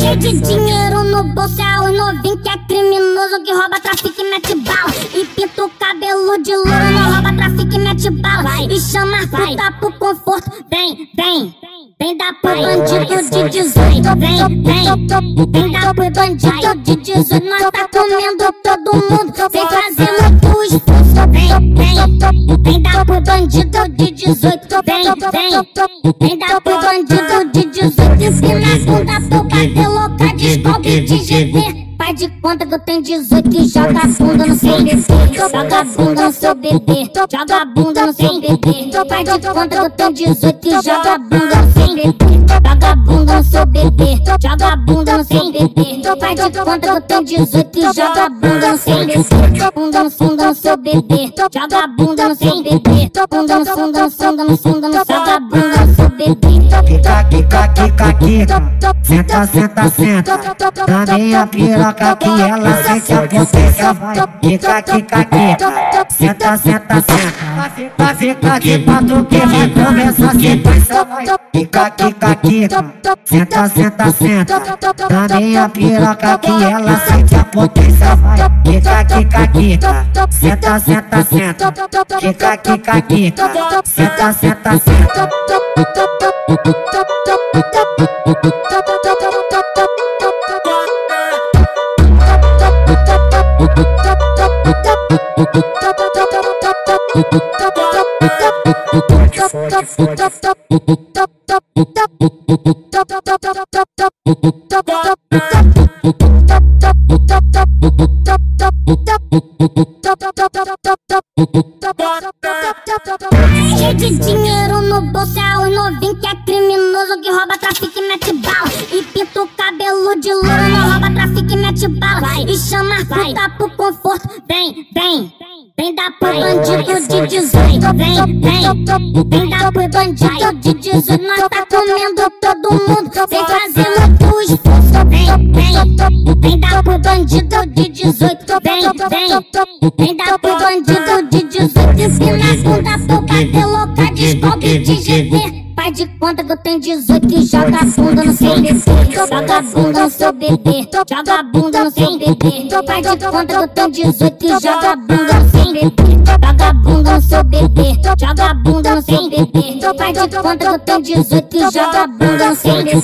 Cheio de dinheiro no bolso é o novinho que é criminoso que rouba, trafica e mete bala. E pinta o cabelo de louro, não rouba, trafica e mete bala. E chama a puta pro conforto. Vem, vem. Vem dar pro bandido de 18, vem, vem. Pro bandido de 18, nós tá comendo todo mundo. Vem fazendo tu expulso, vem, vem. Vem dar pro bandido de 18, vem, vem. Vem dar pro bandido de 18, ensina a bunda pro cabelo, descobre de GV. Faz de conta que eu tenho 18 e joga a bunda no seu bebê. Joga a bunda no seu bebê. Joga a bunda no seu bebê. Faz de conta que eu tenho 18 e joga a bunda no seu bebê. A bunda no seu bebê. Faz de conta que eu tenho 18 e joga bebê. Bunda no bunda no seu bebê. Joga bunda no bunda no bunda no bunda no joga bunda seu bebê. Quica, quica, quica, quica. Senta, senta, senta. Na minha piroca que ela sente a potência. Vai, quica, quica, quica. Senta, senta, senta. Vai ficar de pato que vai começar a sequência. Vai, quica, quica, quica. Senta, senta, senta. Na minha piroca que ela sente a potência. Vai, quica, quica, quica. Senta, senta, senta. Quica, quica, quica. Senta, senta, senta. Cheio de dinheiro no bolso é o novinho que é criminoso que rouba, trafica e mete bala. E pinta o cabelo de louro, não rouba, trafica e mete bala. E chama a puta pro vem. Dar pro bandido de 18, vem, vem. Vem dar pro bandido de 18, nós tá comendo todo mundo. Vem fazendo tu expulso, vem, vem. Vem dar pro bandido de 18, vem, vem. Vem dar pro bandido de 18, ensina a bunda pro cabelo, descobre de GV. Faz de conta que eu tenho 18 e joga a bunda no seu bebê. Joga a bunda no seu bebê. Joga a bunda no seu bebê. Faz de conta que eu tenho 18 e joga a bunda no seu bebê. Joga bunda no seu bebê. Faz de conta que eu tenho 18 e joga bunda no seu bebê.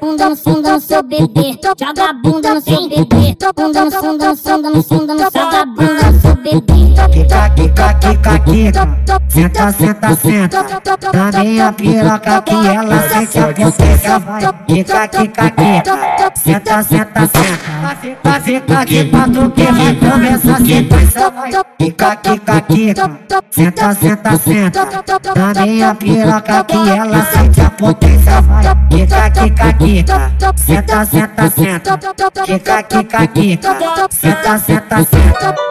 Bunda no seu bebê. Joga bunda seu bebê. Bunda no bunda no joga bunda seu bebê. Quica, quica, quica, quica. Senta, senta, senta. Na minha piroca que ela sente a potência. Vai, quica, quica, quica. Senta, senta, senta. Vai ficar de pato que vai começar a sequência. Vai, quica, quica, quica. Senta, senta, senta. Na minha piroca que ela sente a potência. Vai, quica, quica, quica. Senta, senta, senta. Quica, quica, quica. Senta, senta, senta.